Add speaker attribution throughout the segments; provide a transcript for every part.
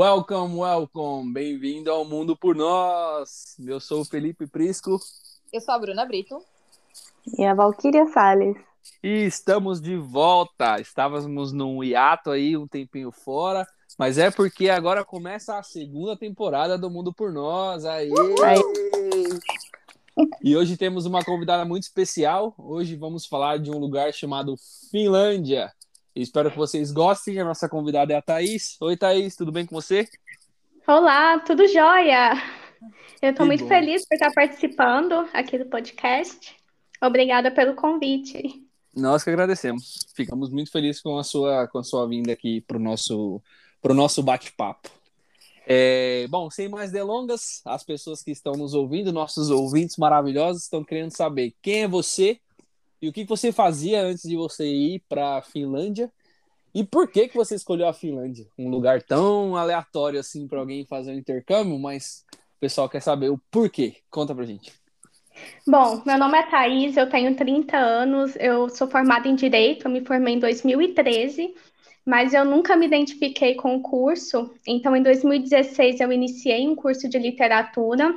Speaker 1: Welcome, welcome, bem-vindo ao Mundo por Nós. Eu sou o Felipe Prisco.
Speaker 2: Eu sou a Bruna Brito.
Speaker 3: E a Valquíria Salles.
Speaker 1: E estamos de volta. Estávamos num hiato aí, um tempinho fora, mas é porque agora começa a segunda temporada do Mundo por Nós. Aê! Aê! E hoje temos uma convidada muito especial. Hoje vamos falar de um lugar chamado Finlândia. Espero que vocês gostem. A nossa convidada é a Thaís. Oi, Thaís, tudo bem com você?
Speaker 4: Olá, tudo jóia? Eu estou muito bom. feliz por estar participando aqui do podcast. Obrigada pelo convite.
Speaker 1: Nós que agradecemos. Ficamos muito felizes com a sua, com a sua vinda aqui para o nosso, pro nosso bate-papo. É, bom, sem mais delongas, as pessoas que estão nos ouvindo, nossos ouvintes maravilhosos, estão querendo saber quem é você e o que você fazia antes de você ir para a Finlândia e por que que você escolheu a Finlândia? Um lugar tão aleatório assim para alguém fazer um intercâmbio, mas o pessoal quer saber o porquê. Conta pra gente.
Speaker 4: Bom, meu nome é Thaís, eu tenho 30 anos, eu sou formada em Direito, eu me formei em 2013, mas eu nunca me identifiquei com o curso, então em 2016 eu iniciei um curso de literatura,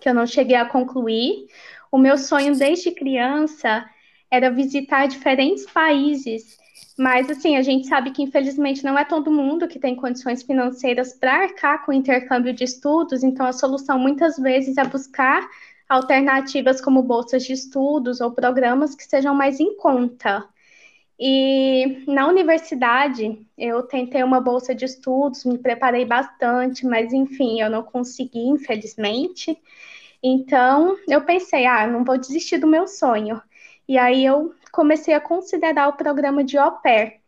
Speaker 4: que eu não cheguei a concluir. O meu sonho desde criança era visitar diferentes países, mas assim, a gente sabe que infelizmente não é todo mundo que tem condições financeiras para arcar com o intercâmbio de estudos, então a solução muitas vezes é buscar alternativas como bolsas de estudos ou programas que sejam mais em conta. E na universidade, eu tentei uma bolsa de estudos, me preparei bastante, mas enfim, eu não consegui, infelizmente. Então, eu pensei, ah, não vou desistir do meu sonho. E aí eu comecei a considerar o programa de au pair.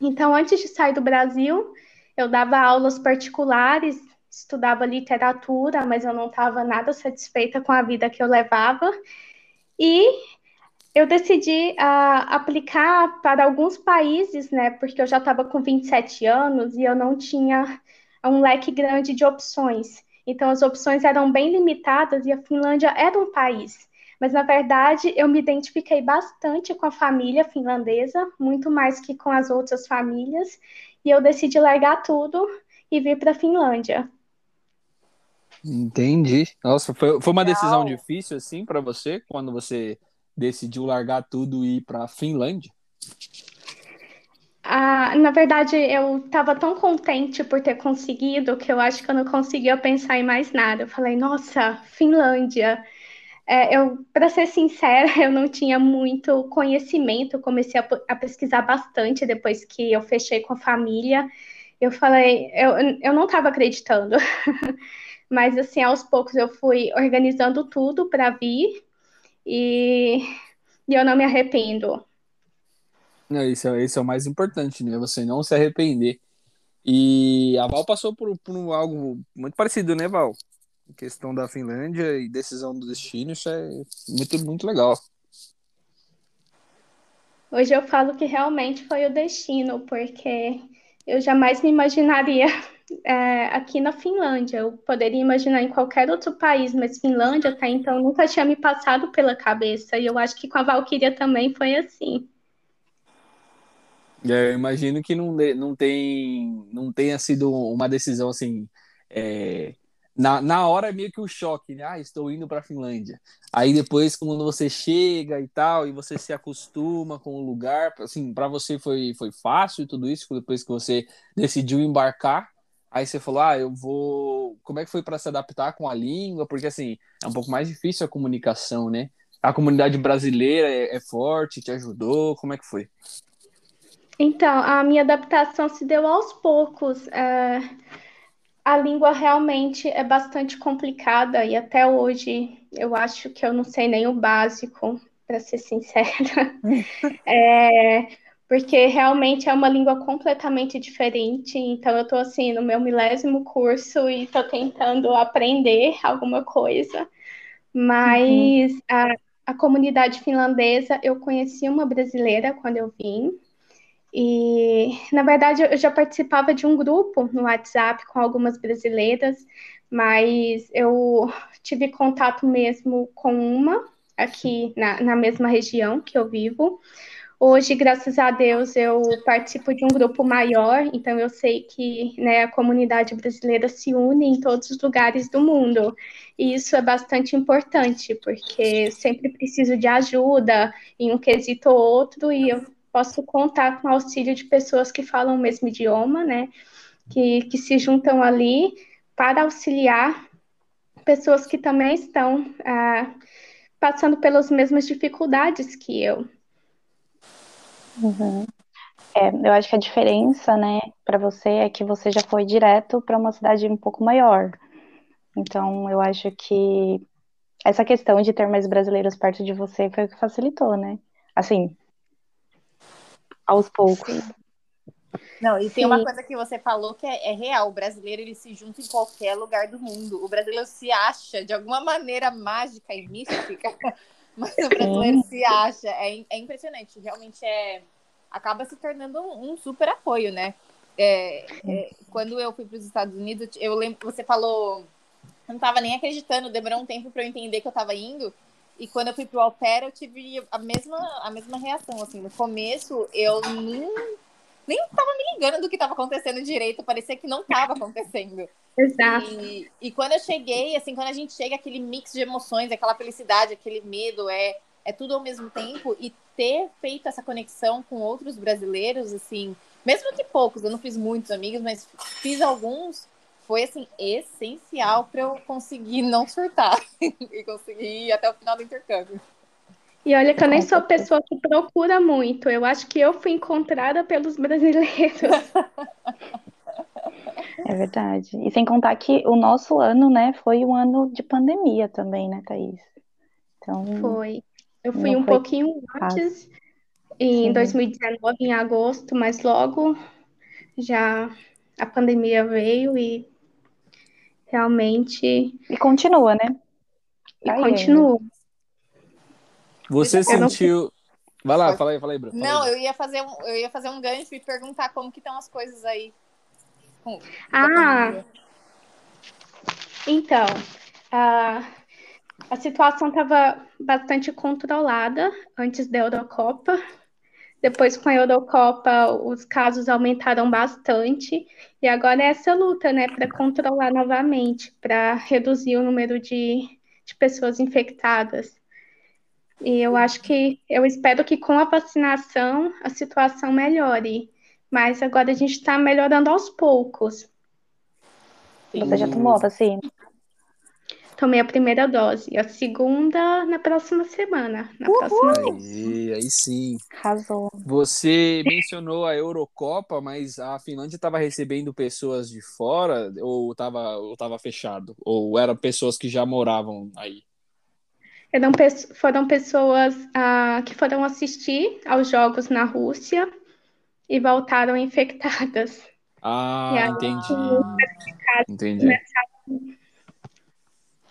Speaker 4: Então, antes de sair do Brasil, eu dava aulas particulares, estudava literatura, mas eu não estava nada satisfeita com a vida que eu levava. E eu decidi uh, aplicar para alguns países, né? Porque eu já estava com 27 anos e eu não tinha um leque grande de opções. Então, as opções eram bem limitadas e a Finlândia era um país mas na verdade eu me identifiquei bastante com a família finlandesa, muito mais que com as outras famílias, e eu decidi largar tudo e vir para a Finlândia.
Speaker 1: Entendi. Nossa, foi, foi uma decisão difícil assim para você quando você decidiu largar tudo e ir para a Finlândia?
Speaker 4: Ah, na verdade, eu estava tão contente por ter conseguido que eu acho que eu não conseguia pensar em mais nada. Eu falei, nossa, Finlândia, é, eu, para ser sincera, eu não tinha muito conhecimento, comecei a, a, pesquisar bastante depois que eu fechei com a família. Eu falei, eu, eu não estava acreditando, mas assim, aos poucos eu fui organizando tudo para vir e, e, eu não me arrependo.
Speaker 1: Isso, é, isso é o mais importante, né? Você não se arrepender. E a Val passou por, por algo muito parecido, né, Val? Questão da Finlândia e decisão do destino, isso é muito, muito legal.
Speaker 4: Hoje eu falo que realmente foi o destino, porque eu jamais me imaginaria é, aqui na Finlândia. Eu poderia imaginar em qualquer outro país, mas Finlândia até então nunca tinha me passado pela cabeça. E eu acho que com a Valkyria também foi assim.
Speaker 1: É, eu imagino que não, não, tem, não tenha sido uma decisão assim. É, na, na hora é meio que o choque, né? Ah, estou indo para a Finlândia. Aí depois, quando você chega e tal, e você se acostuma com o lugar, assim, para você foi, foi fácil tudo isso, depois que você decidiu embarcar. Aí você falou, ah, eu vou. Como é que foi para se adaptar com a língua? Porque, assim, é um pouco mais difícil a comunicação, né? A comunidade brasileira é, é forte, te ajudou? Como é que foi?
Speaker 4: Então, a minha adaptação se deu aos poucos. É a língua realmente é bastante complicada e até hoje eu acho que eu não sei nem o básico, para ser sincera. é, porque realmente é uma língua completamente diferente, então eu estou assim no meu milésimo curso e estou tentando aprender alguma coisa. Mas uhum. a, a comunidade finlandesa, eu conheci uma brasileira quando eu vim, e, na verdade, eu já participava de um grupo no WhatsApp com algumas brasileiras, mas eu tive contato mesmo com uma aqui na, na mesma região que eu vivo. Hoje, graças a Deus, eu participo de um grupo maior, então eu sei que né, a comunidade brasileira se une em todos os lugares do mundo. E isso é bastante importante, porque sempre preciso de ajuda em um quesito ou outro, e eu posso contar com o auxílio de pessoas que falam o mesmo idioma, né? Que, que se juntam ali para auxiliar pessoas que também estão ah, passando pelas mesmas dificuldades que eu.
Speaker 3: Uhum. É, eu acho que a diferença, né, para você é que você já foi direto para uma cidade um pouco maior. Então, eu acho que essa questão de ter mais brasileiros perto de você foi o que facilitou, né? Assim, aos poucos.
Speaker 2: Não, e tem Sim. uma coisa que você falou que é, é, real. O brasileiro ele se junta em qualquer lugar do mundo. O brasileiro se acha de alguma maneira mágica e mística Mas o brasileiro se acha. É, é impressionante. Realmente é. Acaba se tornando um, um super apoio, né? É, é, quando eu fui para os Estados Unidos, eu lembro você falou. Eu não estava nem acreditando, demorou um tempo para eu entender que eu estava indo. E quando eu fui pro Alpera, eu tive a mesma, a mesma reação. Assim, no começo, eu nem, nem tava me ligando do que estava acontecendo direito. Parecia que não estava acontecendo.
Speaker 4: Exato.
Speaker 2: E, e, quando eu cheguei, assim, quando a gente chega, aquele mix de emoções, aquela felicidade, aquele medo, é, é tudo ao mesmo tempo. E ter feito essa conexão com outros brasileiros, assim, mesmo que poucos, eu não fiz muitos amigos, mas fiz alguns, foi, assim, essencial para eu conseguir não surtar e conseguir ir até o final do intercâmbio.
Speaker 4: E olha que eu nem sou a pessoa que procura muito. Eu acho que eu fui encontrada pelos brasileiros.
Speaker 3: É verdade. E sem contar que o nosso ano, né, foi um ano de pandemia também, né, Thaís?
Speaker 4: Então, foi. Eu fui um pouquinho fácil. antes, em Sim. 2019, em agosto, mas logo já a pandemia veio e realmente.
Speaker 3: E continua, né?
Speaker 4: E tá continua.
Speaker 1: Você sentiu. Não... Vai lá, fala aí, fala aí, Bruno.
Speaker 2: Não, eu ia fazer um, eu ia fazer um gancho e perguntar como que estão as coisas aí
Speaker 4: ah, então, a, a situação estava bastante controlada antes da Eurocopa. Depois, com a Eurocopa, os casos aumentaram bastante. E agora é essa luta, né, para controlar novamente, para reduzir o número de, de pessoas infectadas. E eu acho que, eu espero que com a vacinação a situação melhore mas agora a gente está melhorando aos poucos.
Speaker 3: Você já tomou a vacina?
Speaker 4: Tomei a primeira dose, a segunda na próxima semana. Na Uhul. próxima
Speaker 1: aí, aí sim.
Speaker 3: Arrasou.
Speaker 1: Você mencionou a Eurocopa, mas a Finlândia estava recebendo pessoas de fora ou estava ou tava fechado? Ou eram pessoas que já moravam aí?
Speaker 4: Eram, foram pessoas ah, que foram assistir aos jogos na Rússia e voltaram infectadas.
Speaker 1: Ah, aí, entendi. Entendi.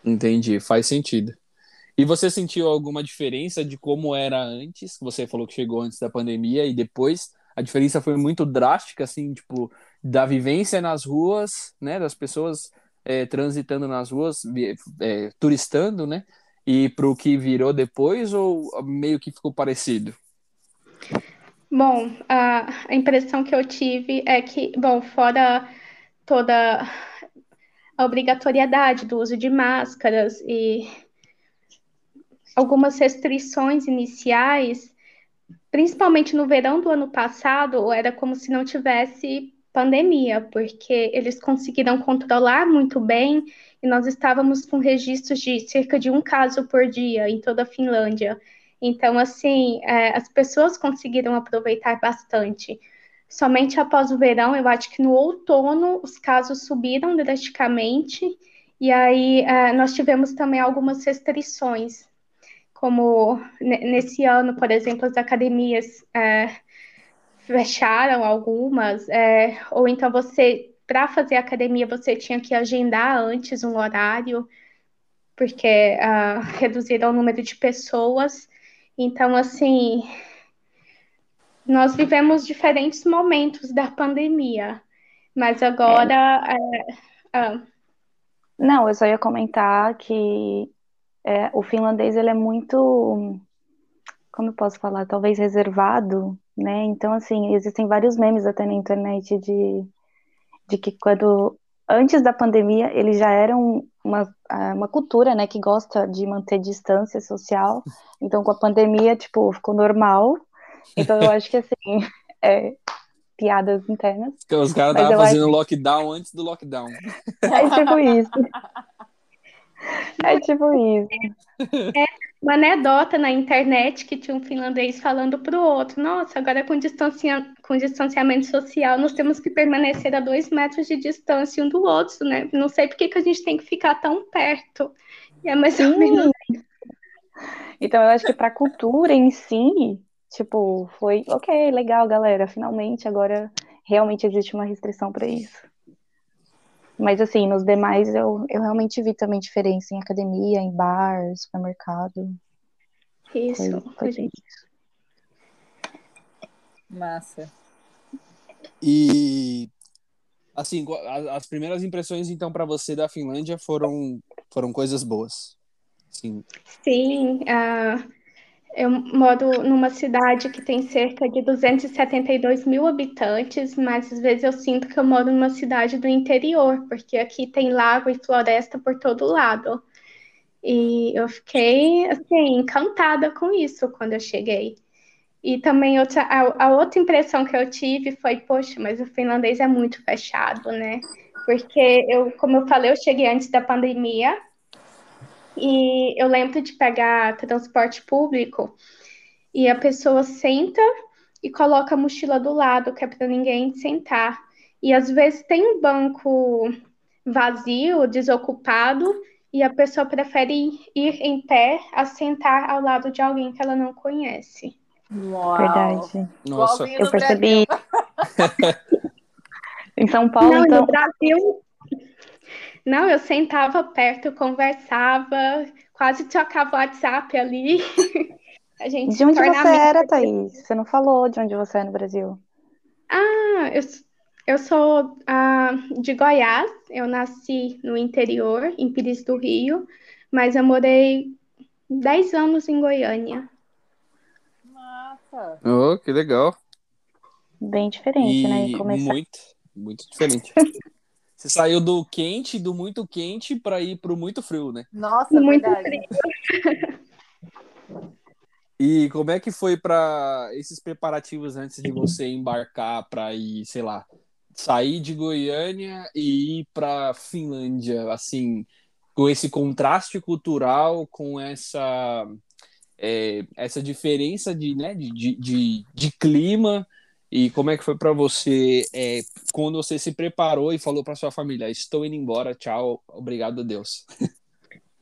Speaker 1: Entendi, faz sentido. E você sentiu alguma diferença de como era antes? Você falou que chegou antes da pandemia e depois. A diferença foi muito drástica, assim, tipo, da vivência nas ruas, né? Das pessoas é, transitando nas ruas, é, turistando, né? E para o que virou depois, ou meio que ficou parecido?
Speaker 4: Bom, a, impressão que eu tive é que, bom, fora toda a obrigatoriedade do uso de máscaras e algumas restrições iniciais, principalmente no verão do ano passado, era como se não tivesse pandemia, porque eles conseguiram controlar muito bem e nós estávamos com registros de cerca de um caso por dia em toda a Finlândia. Então, assim, é, as pessoas conseguiram aproveitar bastante. Somente após o verão, eu acho que no outono os casos subiram drasticamente, e aí é, nós tivemos também algumas restrições, como nesse ano, por exemplo, as academias é, fecharam algumas, é, ou então você, para fazer academia, você tinha que agendar antes um horário, porque uh, reduziram o número de pessoas. Então, assim, nós vivemos diferentes momentos da pandemia, mas agora. É. É,
Speaker 3: Não, eu só ia comentar que é, o finlandês ele é muito como eu posso falar, talvez reservado, né? Então, assim, existem vários memes até na internet de, de que quando, antes da pandemia, eles já eram uma, uma cultura, né, que gosta de manter distância social. Então, com a pandemia, tipo, ficou normal. Então, eu acho que, assim, é, piadas internas.
Speaker 1: Os caras estavam fazendo acho... lockdown antes do lockdown.
Speaker 3: É tipo isso. É tipo isso.
Speaker 4: É uma anedota na internet que tinha um finlandês falando para o outro: Nossa, agora com, distancia... com distanciamento social, nós temos que permanecer a dois metros de distância um do outro, né? Não sei por que, que a gente tem que ficar tão perto. E é mais ou menos
Speaker 3: Então, eu acho que para a cultura em si, tipo, foi ok, legal, galera, finalmente agora realmente existe uma restrição para isso. Mas assim, nos demais eu, eu realmente vi também diferença em academia, em bar, supermercado.
Speaker 4: Isso, foi, foi isso.
Speaker 2: Massa.
Speaker 1: E assim, as primeiras impressões então para você da Finlândia foram foram coisas boas. Sim.
Speaker 4: Sim, uh, eu moro numa cidade que tem cerca de 272 mil habitantes, mas às vezes eu sinto que eu moro numa cidade do interior, porque aqui tem lago e floresta por todo lado. E eu fiquei, assim, encantada com isso quando eu cheguei. E também outra, a, a outra impressão que eu tive foi, poxa, mas o finlandês é muito fechado, né? Porque eu, como eu falei, eu cheguei antes da pandemia, e eu lembro de pegar transporte público e a pessoa senta e coloca a mochila do lado, que é para ninguém sentar. E às vezes tem um banco vazio, desocupado, e a pessoa prefere ir em pé a sentar ao lado de alguém que ela não conhece.
Speaker 3: Uau. Verdade.
Speaker 1: Nossa,
Speaker 3: eu percebi. em São Paulo,
Speaker 4: não,
Speaker 3: então.
Speaker 4: No Brasil, não, eu sentava perto, conversava, quase trocava o WhatsApp ali.
Speaker 3: A gente de onde você era, Thaís? Você não falou de onde você é no Brasil.
Speaker 4: Ah, eu, eu sou uh, de Goiás, eu nasci no interior, em Pires do Rio, mas eu morei 10 anos em Goiânia.
Speaker 2: Massa!
Speaker 1: Oh, que legal.
Speaker 3: Bem diferente, né,
Speaker 1: e
Speaker 3: né? Começar...
Speaker 1: Muito, muito diferente. Você saiu do quente, do muito quente, para ir pro muito frio, né?
Speaker 2: Nossa, muito verdade.
Speaker 4: frio.
Speaker 1: E como é que foi para esses preparativos antes de você embarcar para ir, sei lá, sair de Goiânia e ir para Finlândia, assim, com esse contraste cultural, com essa é, essa diferença de, né, de, de, de clima e como é que foi para você é, quando você se preparou e falou para sua família: estou indo embora, tchau, obrigado a Deus?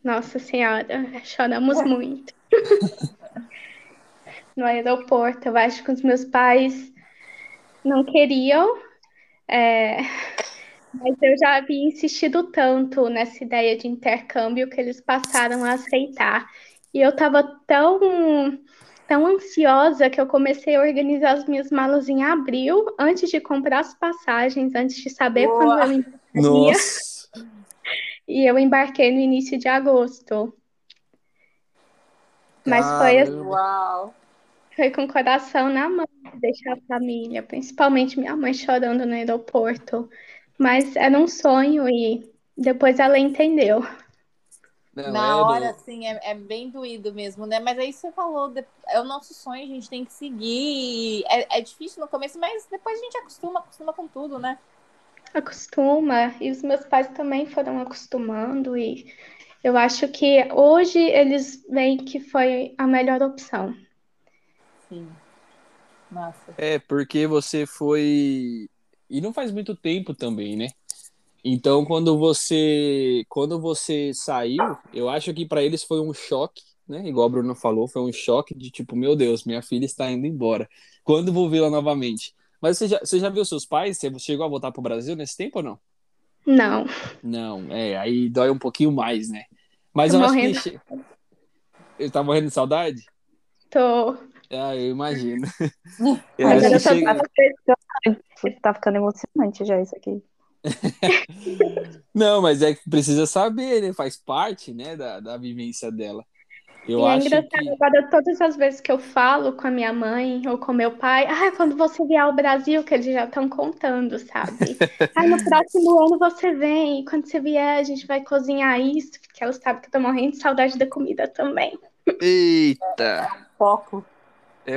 Speaker 4: Nossa Senhora, choramos muito. no aeroporto, eu acho que os meus pais não queriam, é, mas eu já havia insistido tanto nessa ideia de intercâmbio que eles passaram a aceitar. E eu estava tão tão ansiosa que eu comecei a organizar as minhas malas em abril, antes de comprar as passagens, antes de saber Boa. quando eu embarcaria.
Speaker 1: Nossa.
Speaker 4: E eu embarquei no início de agosto. Mas foi assim,
Speaker 2: Uau.
Speaker 4: foi com o coração na mão deixar a família, principalmente minha mãe chorando no aeroporto. Mas era um sonho e depois ela entendeu.
Speaker 2: Não, Na é hora, do... assim, é, é, bem doído mesmo, né? Mas aí você falou, é o nosso sonho, a gente tem que seguir. É, é difícil no começo, mas depois a gente acostuma, acostuma com tudo, né?
Speaker 4: Acostuma. E os meus pais também foram acostumando. E eu acho que hoje eles veem que foi a melhor opção.
Speaker 2: Sim. Massa.
Speaker 1: É, porque você foi. E não faz muito tempo também, né? Então, quando você quando você saiu, eu acho que para eles foi um choque, né? Igual a Bruno falou, foi um choque de tipo, meu Deus, minha filha está indo embora. Quando vou vê-la novamente? Mas você já, você já viu seus pais? Você chegou a voltar para o Brasil nesse tempo ou não?
Speaker 4: Não.
Speaker 1: Não, é, aí dói um pouquinho mais, né? Mas Tô eu morrendo. acho que. Ele tá morrendo de saudade?
Speaker 4: Tô.
Speaker 1: Ah, eu imagino.
Speaker 3: Mas eu chega... tá ficando emocionante já isso aqui.
Speaker 1: Não, mas é que precisa saber, né? Faz parte, né, da, da vivência dela. Eu
Speaker 4: e é
Speaker 1: acho
Speaker 4: engraçado
Speaker 1: que.
Speaker 4: agora, todas as vezes que eu falo com a minha mãe ou com meu pai, ah, quando você vier ao Brasil, que eles já estão contando, sabe? Ah, no próximo ano você vem, e quando você vier, a gente vai cozinhar isso, porque elas sabem que eu tô morrendo de saudade da comida também.
Speaker 1: Eita!
Speaker 2: Foco.
Speaker 1: É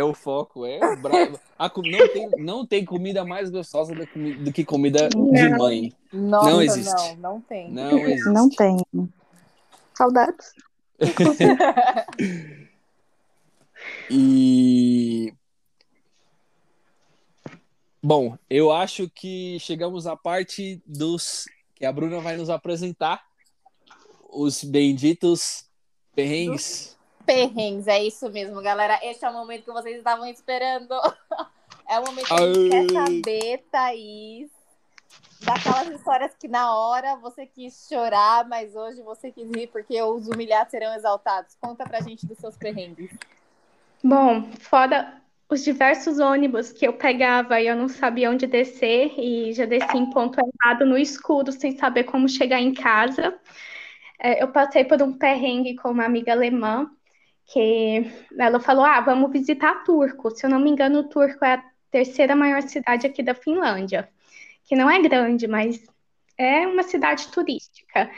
Speaker 1: o foco, é o bravo. A com- não, tem, não tem comida mais gostosa do, comi- do que comida de
Speaker 4: Não.
Speaker 1: mãe.
Speaker 2: Nossa,
Speaker 1: Não
Speaker 2: não,
Speaker 1: existe.
Speaker 2: não, tem.
Speaker 1: Não existe.
Speaker 3: Não tem. Saudades.
Speaker 1: E. Bom, eu acho que chegamos à parte dos que a Bruna vai nos apresentar. Os benditos perrengues.
Speaker 2: Perrengues, é isso mesmo, galera. Este é o momento que vocês estavam esperando. É o momento que a gente quer saber, Thaís, daquelas histórias que na hora você quis chorar, mas hoje você quis rir porque os humilhados serão exaltados. Conta pra gente dos seus perrengues.
Speaker 4: Bom, fora os diversos ônibus que eu pegava e eu não sabia onde descer, e já desci em ponto errado no escuro, sem saber como chegar em casa. É, eu passei por um perrengue com uma amiga alemã, que ela falou: Ah, vamos visitar Turco. Se eu não me engano, Turco é a terceira maior cidade aqui da Finlândia, que não é grande, mas é uma cidade turística.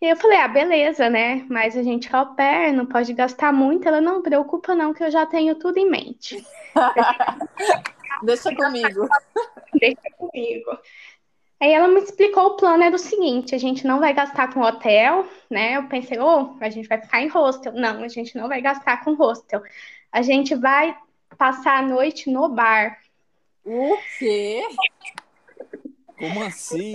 Speaker 4: E eu falei, ah, beleza, né? Mas a gente é au pair, não pode gastar muito. Ela, não preocupa não, que eu já tenho tudo em mente.
Speaker 2: Deixa comigo.
Speaker 4: Deixa comigo. Aí ela me explicou o plano era o seguinte, a gente não vai gastar com hotel, né? Eu pensei, oh, a gente vai ficar em hostel. Não, a gente não vai gastar com hostel. A gente vai passar a noite no bar.
Speaker 2: O quê?
Speaker 1: Como assim?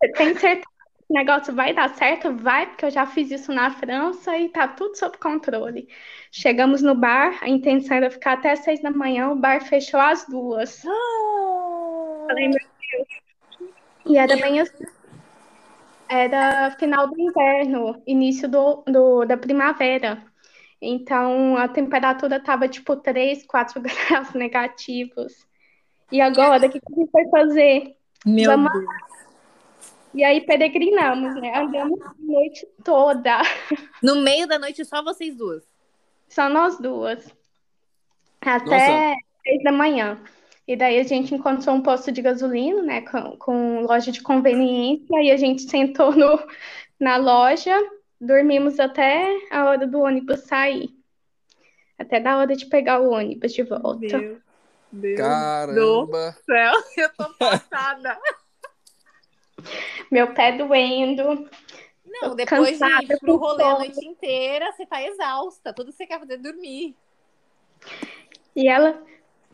Speaker 4: Você tem certeza que o negócio vai dar certo? Vai, porque eu já fiz isso na França e tá tudo sob controle. Chegamos no bar, a intenção era ficar até seis da manhã, o bar fechou às duas. Falei, meu Deus. E era bem assim. Era final do inverno, início do, do- da primavera. Então a temperatura tava tipo 3, 4 graus negativos. E agora, o que que a gente vai fazer?
Speaker 2: Meu
Speaker 4: Vamos-
Speaker 2: Deus.
Speaker 4: E aí peregrinamos, né? Andamos a noite toda,
Speaker 2: No meio da noite, só vocês duas.
Speaker 4: só nós duas. Até seis da manhã. E daí a gente encontrou um posto de gasolina, né? Com, com loja de conveniência, e a gente sentou no, na loja, dormimos até a hora do ônibus sair. Até da hora de pegar o ônibus de volta.
Speaker 2: Deus. Deus
Speaker 1: Caramba!
Speaker 2: do céu, eu tô passada.
Speaker 4: Meu pé doendo.
Speaker 2: Não, depois de ir pro rolê a noite inteira, você tá exausta. Tudo que você quer fazer é dormir.
Speaker 4: E ela,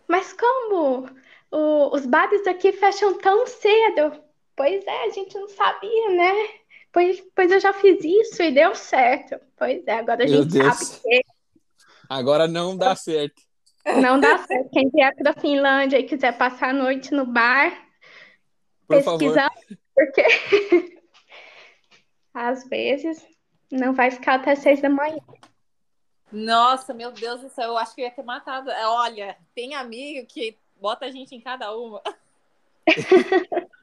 Speaker 4: mas como? O- os bares aqui fecham tão cedo? Pois é, a gente não sabia, né? Pois, pois eu já fiz isso e deu certo. Pois é, agora a
Speaker 1: Meu
Speaker 4: gente
Speaker 1: Deus.
Speaker 4: sabe que
Speaker 1: Agora não dá certo.
Speaker 4: não dá certo. Quem vier para a Finlândia e quiser passar a noite no bar,
Speaker 1: Por favor.
Speaker 4: pesquisando, porque às vezes não vai ficar até seis da manhã.
Speaker 2: Nossa, meu Deus do céu, eu acho que eu ia ter matado. É, Olha, tem amigo que bota a gente em cada uma.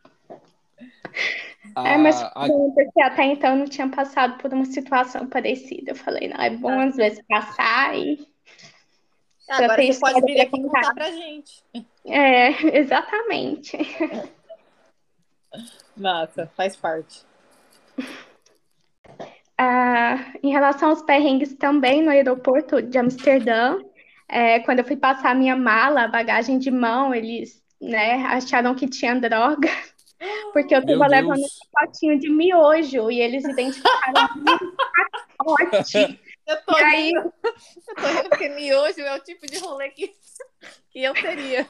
Speaker 4: É, mas
Speaker 1: A- a-
Speaker 4: bom, porque até então eu não tinha passado por uma situação parecida. Eu falei, não, é bom às vezes passar e.
Speaker 2: Agora
Speaker 4: tem
Speaker 2: você pode vir
Speaker 4: pra
Speaker 2: aqui
Speaker 4: contar.
Speaker 2: contar pra gente.
Speaker 4: É, exatamente.
Speaker 2: Massa, faz parte.
Speaker 4: Ah, em relação aos perrengues também no aeroporto de Amsterdã, é, quando eu fui passar a minha mala, bagagem de mão, eles, né, acharam que tinha droga, porque eu estava levando um potinho de miojo e eles identificaram um pacote.
Speaker 2: Eu tô
Speaker 4: E aí,
Speaker 2: rindo, eu tô rindo porque miojo é o tipo de rolê que, que eu teria.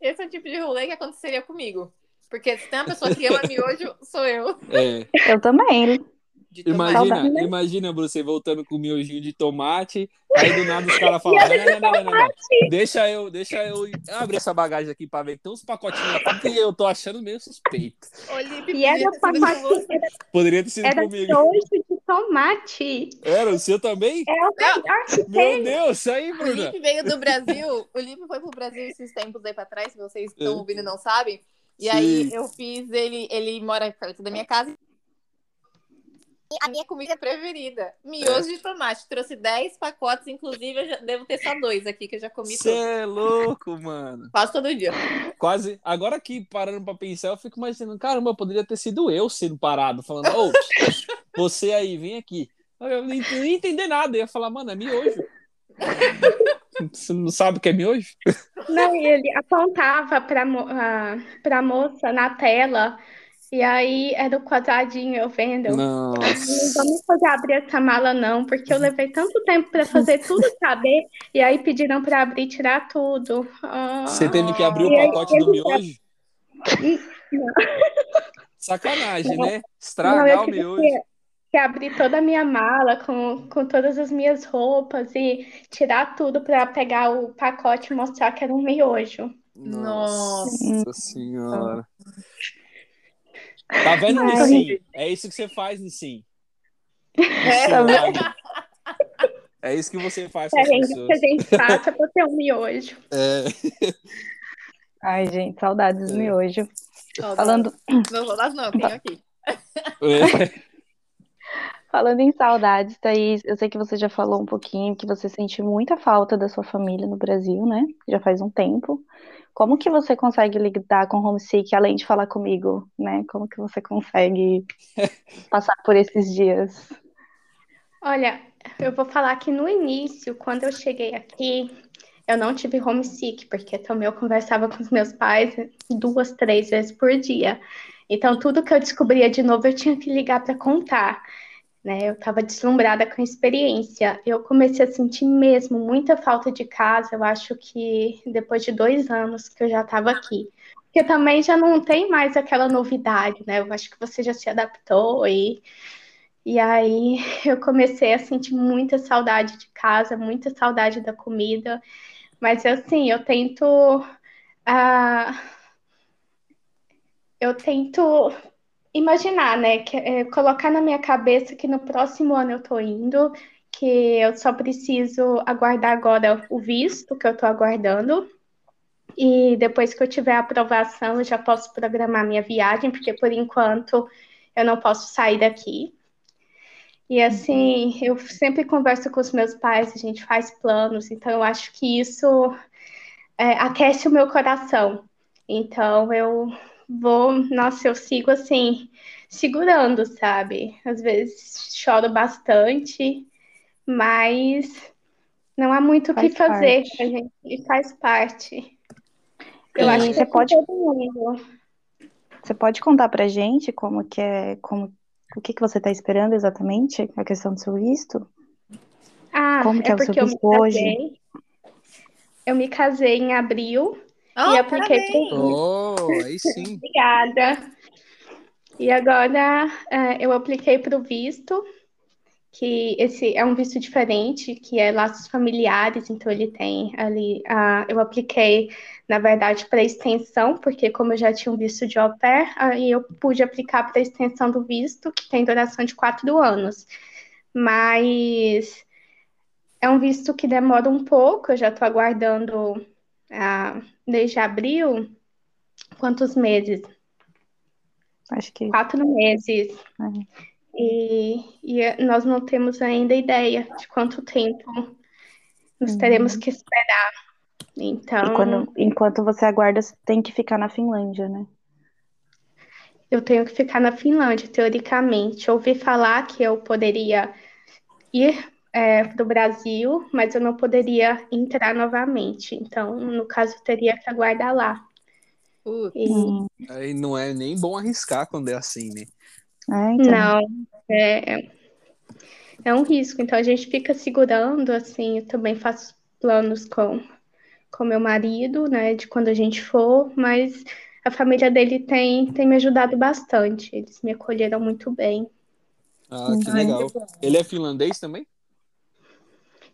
Speaker 2: Esse é o tipo de rolê que aconteceria comigo. Porque se tem uma pessoa que ama miojo, sou eu.
Speaker 1: é,
Speaker 3: Eu também.
Speaker 2: De tomate.
Speaker 1: imagina,
Speaker 3: Saudade.
Speaker 1: imagina você voltando com o miojinho de tomate, aí do nada os caras falam, não, não, não, não. Deixa eu, deixa eu abrir essa bagagem aqui pra ver. Tem uns pacotinhos aqui que eu tô achando meio suspeito.
Speaker 2: Olipe
Speaker 4: e era
Speaker 2: você.
Speaker 4: pacote, era,
Speaker 1: Poderia ter sido
Speaker 4: era
Speaker 1: comigo.
Speaker 4: miojo de tomate.
Speaker 1: Era o seu também?
Speaker 4: É o melhor
Speaker 1: Meu
Speaker 4: tem.
Speaker 1: Deus, aí,
Speaker 2: O
Speaker 1: Bruna.
Speaker 2: Lipe veio do Brasil. O Lipe foi pro Brasil esses tempos aí pra trás, se vocês estão
Speaker 1: É.
Speaker 2: ouvindo e não sabem. E
Speaker 1: Sim.
Speaker 2: aí eu fiz ele, ele mora perto da minha casa. A minha comida preferida. Miojo de tomate. Trouxe 10 pacotes, inclusive eu já devo ter só dois aqui que eu já comi
Speaker 1: Você é louco, mano.
Speaker 2: Quase todo dia.
Speaker 1: Quase. Agora aqui, parando pra pensar, eu fico imaginando, caramba, poderia ter sido eu sendo parado, falando, ô, você aí, vem aqui. Eu não ia entender nada, eu ia falar, mano, é miojo. Você não sabe o que é miojo?
Speaker 4: Não, e ele apontava para a moça na tela, e aí era o quadradinho, eu vendo. Não
Speaker 1: Nossa.
Speaker 4: vamos fazer abrir essa mala, não, porque eu levei tanto tempo para fazer tudo saber, e aí pediram para abrir e tirar tudo. Ah,
Speaker 1: Você teve que abrir o
Speaker 4: E aí,
Speaker 1: pacote do miojo? Sacanagem, né?
Speaker 4: não,
Speaker 1: Estragar
Speaker 4: eu
Speaker 1: o miojo.
Speaker 4: que, que abrir toda a minha mala com, com todas as minhas roupas e tirar tudo para pegar o pacote e mostrar que era um miojo.
Speaker 1: Nossa senhora. Tá vendo. Nissim? É isso que você faz, Nissim.
Speaker 2: É,
Speaker 3: Tá
Speaker 1: É isso que você faz com as
Speaker 4: É, o que
Speaker 1: pessoas.
Speaker 4: a gente passa para ter um miojo.
Speaker 1: É.
Speaker 3: Ai, gente, saudades do
Speaker 1: É.
Speaker 3: miojo.
Speaker 2: Saudades.
Speaker 3: Falando,
Speaker 2: Não, saudades não, tenho aqui.
Speaker 1: É.
Speaker 3: falando em saudades, Thaís, eu sei que você já falou um pouquinho que você sente muita falta da sua família no Brasil, né? Já faz um tempo. Como que você consegue lidar com homesick, além de falar comigo, né? Como que você consegue passar por esses dias?
Speaker 4: Olha, eu vou falar que no início, quando eu cheguei aqui, eu não tive homesick, porque também eu conversava com os meus pais duas, três vezes por dia. Então, tudo que eu descobria de novo, eu tinha que ligar para contar. Né? Eu estava deslumbrada com a experiência. Eu comecei a sentir mesmo muita falta de casa. Eu acho que depois de dois anos que eu já estava aqui. Porque também já não tem mais aquela novidade, né? Eu acho que você já se adaptou e e aí eu comecei a sentir muita saudade de casa, muita saudade da comida. Mas assim, eu tento. ah, eu tento imaginar, né? que- é, colocar na minha cabeça que no próximo ano eu tô indo, que eu só preciso aguardar agora o visto que eu tô aguardando. E depois que eu tiver a aprovação, eu já posso programar minha viagem, porque por enquanto eu não posso sair daqui. E assim, eu sempre converso com os meus pais, a gente faz planos, então eu acho que isso é, aquece o meu coração. Então eu vou, nossa, eu sigo assim, segurando, sabe? Às vezes choro bastante, mas não há muito o que
Speaker 3: Faz
Speaker 4: fazer,
Speaker 3: parte.
Speaker 4: a gente e faz parte. Eu
Speaker 3: E
Speaker 4: acho que
Speaker 3: você
Speaker 4: é
Speaker 3: pode-
Speaker 4: todo mundo.
Speaker 3: Você pode contar pra gente como que é, como, o que que você está esperando exatamente, a questão do seu visto?
Speaker 4: Ah,
Speaker 3: Como que
Speaker 4: é
Speaker 3: é o seu
Speaker 4: porque eu
Speaker 3: visto hoje?
Speaker 4: casei. Eu me casei em abril
Speaker 2: Ah,
Speaker 4: e apliquei
Speaker 2: parabéns.
Speaker 4: pro
Speaker 1: Oh, aí sim.
Speaker 4: Obrigada. E agora é, eu apliquei para o visto, que esse é um visto diferente, que é laços familiares, então ele tem ali. ah, eu apliquei, na verdade, para extensão, porque como eu já tinha um visto de au pair, aí eu pude aplicar para extensão do visto, que tem duração de quatro anos. Mas é um visto que demora um pouco, eu já estou aguardando ah, desde abril. Quantos meses?
Speaker 3: Acho que
Speaker 4: quatro meses.
Speaker 3: Uhum.
Speaker 4: E, e nós não temos ainda ideia de quanto tempo nós teremos que esperar. Então,
Speaker 3: quando, enquanto você aguarda, você tem que ficar na Finlândia, né?
Speaker 4: eu tenho que ficar na Finlândia, teoricamente. Ouvi falar que eu poderia ir para o Brasil, mas eu não poderia entrar novamente. Então, no caso, eu teria que aguardar lá.
Speaker 2: Putz.
Speaker 4: E,
Speaker 1: Aí não é nem bom arriscar quando é assim, né?
Speaker 3: é, então.
Speaker 4: Não, é, é um risco. Então a gente fica segurando, assim, eu também faço planos com com meu marido, né, de quando a gente for, mas a família dele tem, tem me ajudado bastante. Eles me acolheram muito bem.
Speaker 1: Ah, que legal. Ele é finlandês também?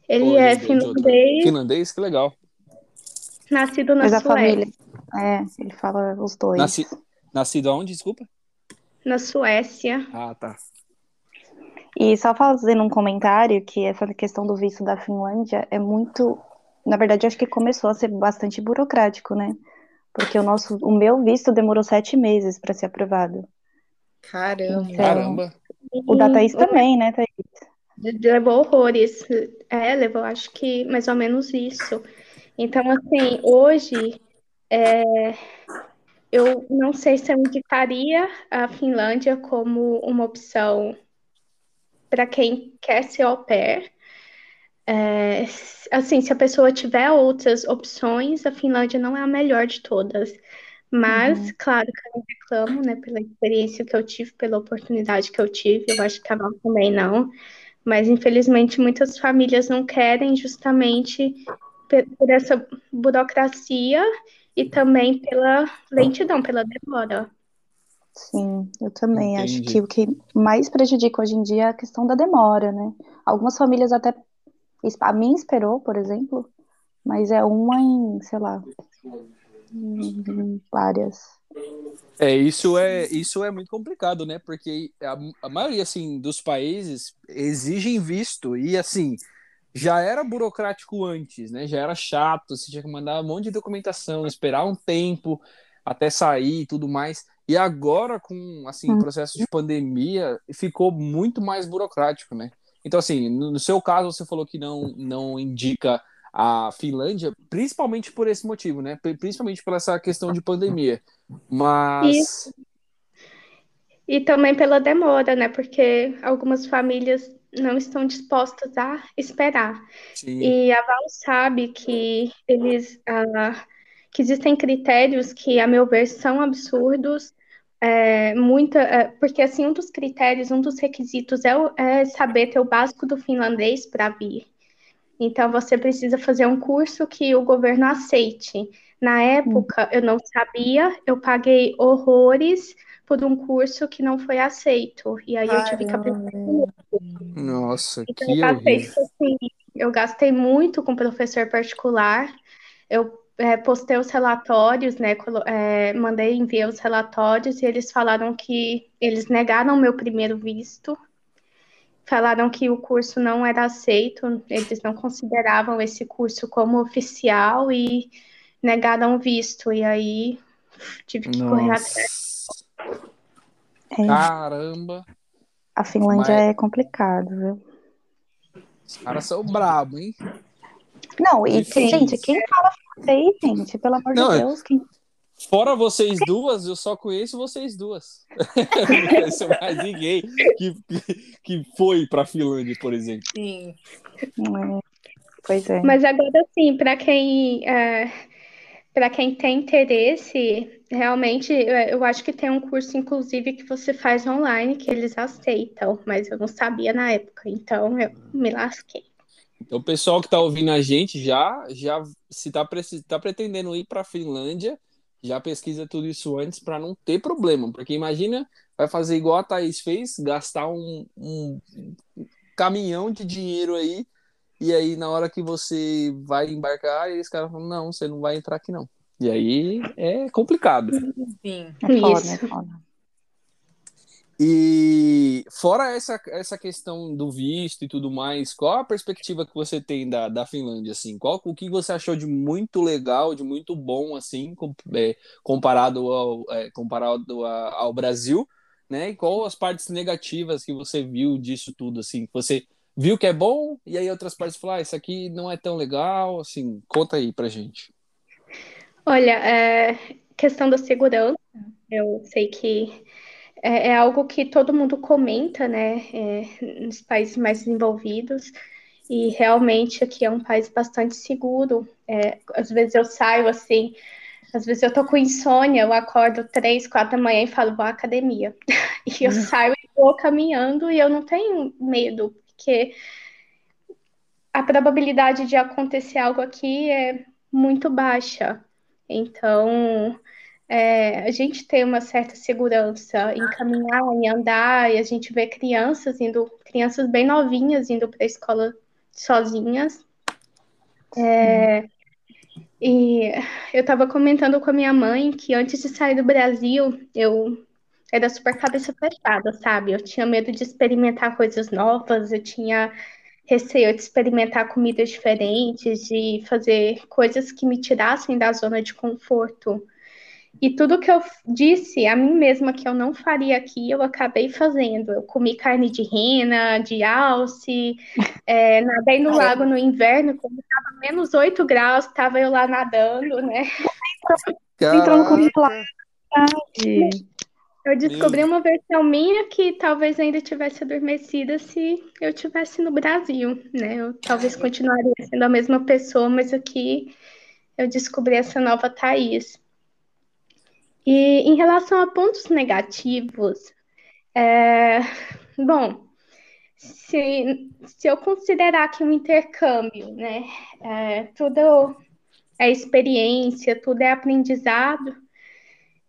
Speaker 4: Ele é finlandês,
Speaker 1: Finlandês? Que legal.
Speaker 4: nascido na
Speaker 3: Mas a
Speaker 4: Suécia.
Speaker 3: família. É, ele fala os dois.
Speaker 1: Nasci... Nascido aonde, desculpa?
Speaker 4: Na Suécia.
Speaker 1: Ah, tá.
Speaker 3: E só fazendo um comentário que essa questão do visto da Finlândia é muito. Na verdade, acho que começou a ser bastante burocrático, né? Porque o nosso, o meu visto demorou sete meses para ser aprovado.
Speaker 2: Caramba.
Speaker 3: Então,
Speaker 1: Caramba.
Speaker 3: O da Thaís também, né, Thaís?
Speaker 4: Levou horrores. É, levou acho que mais ou menos isso. Então, assim, hoje é, eu não sei se eu indicaria a Finlândia como uma opção para quem quer ser au pair. É, assim, se a pessoa tiver outras opções, a Finlândia não é a melhor de todas. Mas, uhum. claro que eu não reclamo, né, pela experiência que eu tive, pela oportunidade que eu tive, eu acho que a Val também não. Mas, infelizmente, muitas famílias não querem justamente por essa burocracia e também pela lentidão, pela demora.
Speaker 3: Sim, eu também Entendi. acho que o que mais prejudica hoje em dia é a questão da demora, né? Algumas famílias até. A minha esperou, por exemplo, mas é uma em, sei lá, várias.
Speaker 1: É, isso é, isso é muito complicado, né? Porque a, a maioria, assim, dos países exigem visto e, assim, já era burocrático antes, né? Já era chato, você tinha que mandar um monte de documentação, esperar um tempo até sair e tudo mais. E agora, com assim, o processo de pandemia, ficou muito mais burocrático, né? Então, assim, no seu caso, você falou que não, não indica a Finlândia, principalmente por esse motivo, né? Principalmente por essa questão de pandemia. Mas.
Speaker 4: E, e também pela demora, né? Porque algumas famílias não estão dispostas a esperar. Sim. E a Val sabe que eles uh, que existem critérios que, a meu ver, são absurdos. É, muita, é, porque assim um dos critérios, um dos requisitos é, é saber ter o básico do finlandês para vir. Então você precisa fazer um curso que o governo aceite. Na época eu não sabia, eu paguei horrores por um curso que não foi aceito. E aí eu tive que aprender.
Speaker 1: Nossa,
Speaker 4: então,
Speaker 1: que
Speaker 4: eu gastei, tipo assim, eu gastei muito com professor particular. Eu é, postei os relatórios, né? É, mandei enviar os relatórios e eles falaram que eles negaram meu primeiro visto. Falaram que o curso não era aceito, eles não consideravam esse curso como oficial e negaram o visto. E aí tive que Nossa. correr atrás
Speaker 1: é. Caramba!
Speaker 3: A Finlândia Mas... é complicado, viu?
Speaker 1: Os caras são brabos, hein?
Speaker 3: Não, e gente, quem fala francês, gente? Pelo amor Não, de Deus, quem...
Speaker 1: Fora vocês duas, eu só conheço vocês duas. Não conheço mais ninguém que, que foi para a Finlândia, por exemplo.
Speaker 2: Sim.
Speaker 3: É. Pois é.
Speaker 4: Mas agora sim, para quem é, para quem tem interesse, realmente, eu acho que tem um curso, inclusive, que você faz online, que eles aceitam, mas eu não sabia na época, então eu me lasquei.
Speaker 1: Então, o pessoal que está ouvindo a gente já, já se está tá pretendendo ir para a Finlândia, já pesquisa tudo isso antes para não ter problema, porque imagina, vai fazer igual a Thaís fez, gastar um, um caminhão de dinheiro aí e aí, na hora que você vai embarcar, eles caras falam, não, você não vai entrar aqui não. E aí é complicado.
Speaker 2: Sim.
Speaker 3: É foda, é foda.
Speaker 1: E fora essa, essa questão do visto e tudo mais, qual a perspectiva que você tem da, da Finlândia, assim? Qual, o que você achou de muito legal, de muito bom, assim, é, comparado, ao, é, comparado ao Brasil, né? E qual as partes negativas que você viu disso tudo, assim? Você viu que é bom, e aí outras partes falaram, ah, isso aqui não é tão legal, assim, conta aí pra gente.
Speaker 4: Olha, é, questão da segurança, eu sei que é, é algo que todo mundo comenta, né, é, nos países mais desenvolvidos, e realmente aqui é um país bastante seguro. É, às vezes eu saio assim, às vezes eu tô com insônia, eu acordo três, quatro da manhã e falo, vou à academia. E eu uhum. saio e vou caminhando e eu não tenho medo, porque a probabilidade de acontecer algo aqui é muito baixa. Então, é, a gente tem uma certa segurança em caminhar, em andar, e a gente vê crianças indo, crianças bem novinhas indo para a escola sozinhas. É, e eu estava comentando com a minha mãe que antes de sair do Brasil, eu era super cabeça fechada, sabe? Eu tinha medo de experimentar coisas novas, eu tinha receio de experimentar comidas diferentes, de fazer coisas que me tirassem da zona de conforto. E tudo que eu disse a mim mesma que eu não faria aqui, eu acabei fazendo. Eu comi carne de rena, de alce, é, nadei no lago no inverno, quando estava menos 8 graus, estava eu lá nadando, né?
Speaker 3: Entrou no congelado.
Speaker 4: Eu descobri uma versão minha que talvez ainda tivesse adormecida se eu tivesse no Brasil, né? Eu talvez continuaria sendo a mesma pessoa, mas aqui eu descobri essa nova Thaís. E em relação a pontos negativos, é... bom, se, se eu considerar que um intercâmbio, né, é, tudo é experiência, tudo é aprendizado,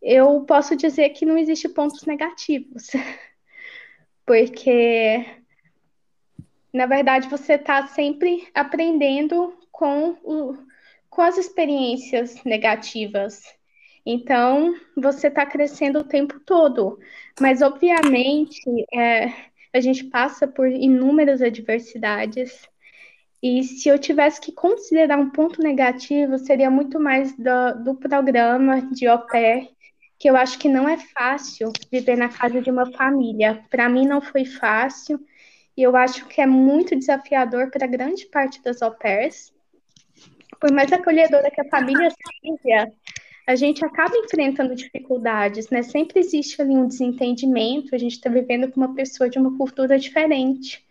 Speaker 4: eu posso dizer que não existe pontos negativos, porque na verdade você está sempre aprendendo com, o, com as experiências negativas. Então, você está crescendo o tempo todo. Mas, obviamente, é, a gente passa por inúmeras adversidades. E se eu tivesse que considerar um ponto negativo, seria muito mais do, do programa de au pair, que eu acho que não é fácil viver na casa de uma família. Para mim não foi fácil, e eu acho que é muito desafiador para grande parte das au pairs. Por mais acolhedora que a família seja, a gente acaba enfrentando dificuldades, né? Sempre existe ali um desentendimento, a gente está vivendo com uma pessoa de uma cultura diferente.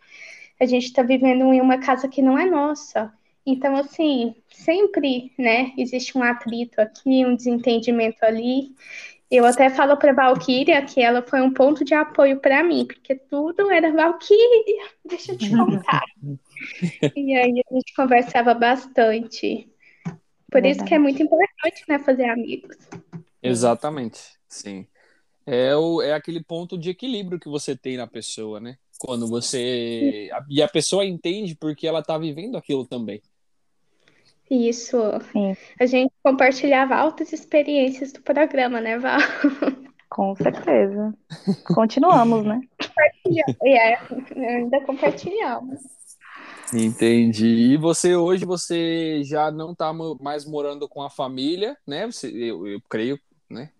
Speaker 4: A gente está vivendo em uma casa que não é nossa. Então, assim, sempre, né, existe um atrito aqui, um desentendimento ali. Eu até falo para Valkyria que ela foi um ponto de apoio para mim, porque tudo era Valkyria, deixa eu te contar. e aí a gente conversava bastante. Por Verdade. isso que é muito importante, né, fazer amigos.
Speaker 1: Exatamente, sim. É, o, é aquele ponto de equilíbrio que você tem na pessoa, né? Quando você. E a pessoa entende porque ela tá vivendo aquilo também.
Speaker 4: Isso. Sim. A gente compartilhava altas experiências do programa, né, Val?
Speaker 3: Com certeza. Continuamos, né?
Speaker 4: É, ainda compartilhamos.
Speaker 1: Entendi. E você hoje você já não está mais morando com a família, né? Você, eu, eu creio, né?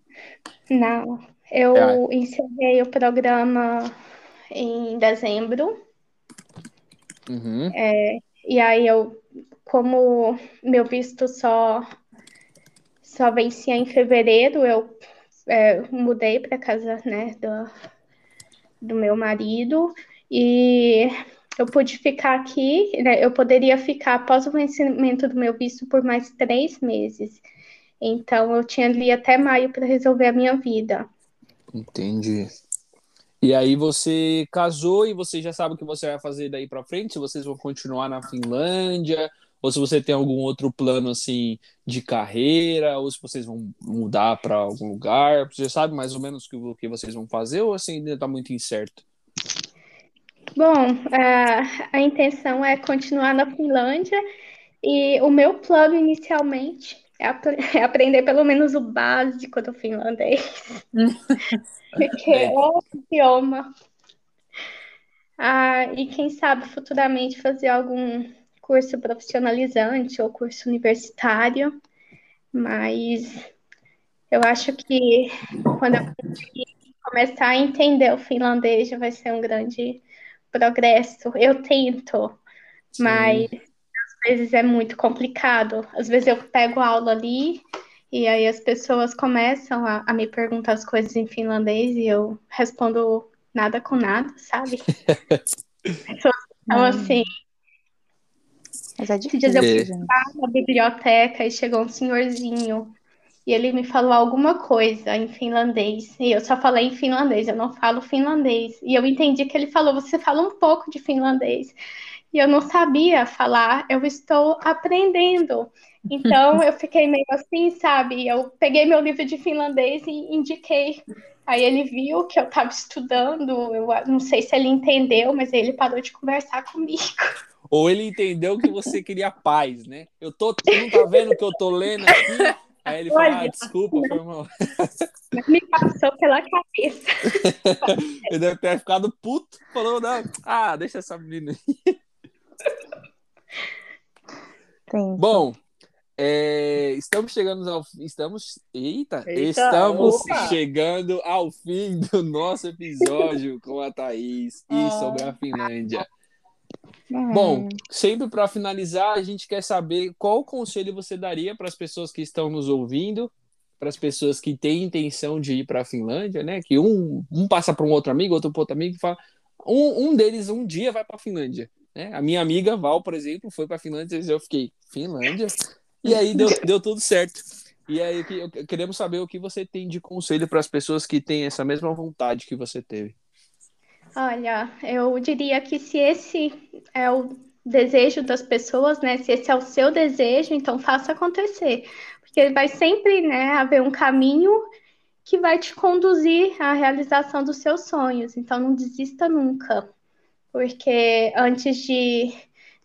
Speaker 4: Não. Eu é. encerrei o programa em dezembro.
Speaker 1: Uhum.
Speaker 4: É, e aí eu como meu visto só só vencia em fevereiro, eu é, mudei para casa né, do, do meu marido e eu pude ficar aqui, né, eu poderia ficar após o vencimento do meu visto por mais três meses. Então eu tinha ali até maio para resolver a minha vida.
Speaker 1: Entendi. E aí você casou e você já sabe o que você vai fazer daí para frente? Se vocês vão continuar na Finlândia ou se você tem algum outro plano assim de carreira, ou se vocês vão mudar para algum lugar. Você sabe mais ou menos o que vocês vão fazer ou assim ainda está muito incerto?
Speaker 4: Bom, a, a intenção é continuar na Finlândia e o meu plano inicialmente é, ap é aprender pelo menos o básico do finlandês, porque é um idioma. Ah, e quem sabe futuramente fazer algum curso profissionalizante ou curso universitário, mas eu acho que quando eu começar a entender o finlandês já vai ser um grande progresso. Eu tento, Sim. mas às vezes é muito complicado. Às vezes eu pego aula ali e aí as pessoas começam a, a me perguntar as coisas em finlandês e eu respondo nada com nada, sabe? então, assim,
Speaker 3: mas é difícil.
Speaker 4: Dias eu fui na biblioteca e chegou um senhorzinho e ele me falou alguma coisa em finlandês. E eu só falei em finlandês, eu não falo finlandês. E eu entendi que ele falou: você fala um pouco de finlandês. E eu não sabia falar, eu estou aprendendo. Então eu fiquei meio assim, sabe? Eu peguei meu livro de finlandês e indiquei. Aí ele viu que eu estava estudando, eu não sei se ele entendeu, mas ele parou de conversar comigo.
Speaker 1: Ou ele entendeu que você queria paz, né? Eu tô, não tá vendo que eu tô lendo aqui? Aí ele falou, ah, desculpa, foi mal.
Speaker 4: Me passou pela cabeça.
Speaker 1: ele deve ter ficado puto, falou, não, ah, deixa essa menina aí. Sim. Bom, é, estamos chegando ao estamos eita,
Speaker 2: Eita,
Speaker 1: estamos
Speaker 2: opa.
Speaker 1: chegando ao fim do nosso episódio com a Thaís e sobre a Finlândia.
Speaker 3: Hum.
Speaker 1: Bom, sempre para finalizar, a gente quer saber qual conselho você daria para as pessoas que estão nos ouvindo, para as pessoas que têm intenção de ir para a Finlândia, né? Que um, um passa para um outro amigo, outro para outro amigo, e fala, um, um deles um dia vai para a Finlândia. Né? A minha amiga Val, por exemplo, foi para a Finlândia e eu fiquei, Finlândia? E aí deu, deu tudo certo. E aí queremos saber o que você tem de conselho para as pessoas que têm essa mesma vontade que você teve.
Speaker 4: Olha, eu diria que se esse é o desejo das pessoas, né? Se esse é o seu desejo, então faça acontecer. Porque vai sempre, né, haver um caminho que vai te conduzir à realização dos seus sonhos. Então não desista nunca. Porque antes de,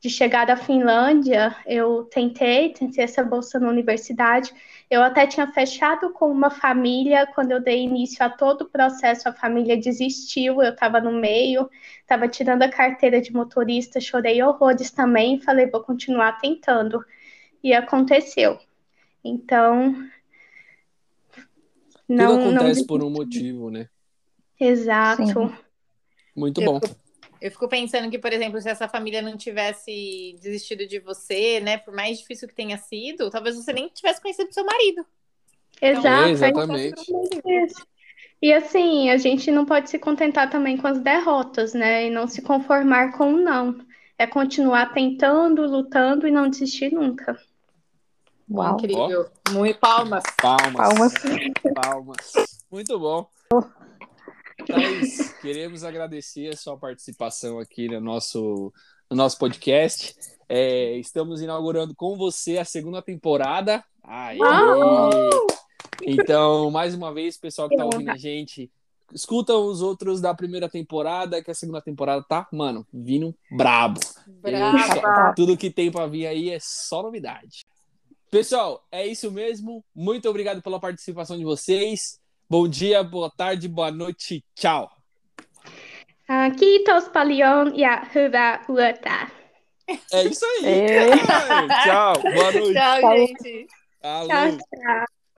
Speaker 4: de chegar da Finlândia, eu tentei, tentei essa bolsa na universidade. Eu até tinha fechado com uma família, quando eu dei início a todo o processo, a família desistiu, eu estava no meio, estava tirando a carteira de motorista, chorei horrores também, falei, vou continuar tentando. E aconteceu. Então, não,
Speaker 1: tudo
Speaker 4: não
Speaker 1: acontece por um motivo, né?
Speaker 4: Exato.
Speaker 3: Sim.
Speaker 1: Muito
Speaker 2: Eu
Speaker 1: bom.
Speaker 2: Eu fico pensando que, por exemplo, se essa família não tivesse desistido de você, né? Por mais difícil que tenha sido, talvez você nem tivesse conhecido seu marido.
Speaker 4: Exato.
Speaker 1: É, exatamente.
Speaker 4: E assim, a gente não pode se contentar também com as derrotas, né? E não se conformar com o não. É continuar tentando, lutando e não desistir nunca.
Speaker 3: Uau.
Speaker 2: Incrível. Muito palmas.
Speaker 1: Palmas.
Speaker 3: Palmas.
Speaker 1: Palmas. Muito bom. Thaís, queremos agradecer a sua participação aqui no nosso, no nosso podcast. É, estamos inaugurando com você a segunda temporada. Aí. Então, mais uma vez, pessoal que tá ouvindo a gente, escuta os outros da primeira temporada, que a segunda temporada tá, mano, vindo brabo. Tudo que tem pra vir aí é só novidade. Pessoal, é isso mesmo. Muito obrigado pela participação de vocês. Bom dia, boa tarde, boa noite. Tchau.
Speaker 4: Kiitos paljon ja hyvää yötä.
Speaker 1: É isso aí.
Speaker 3: É.
Speaker 1: Tchau. Boa noite.
Speaker 2: Tchau, gente.
Speaker 1: Alô.
Speaker 4: Tchau, tchau.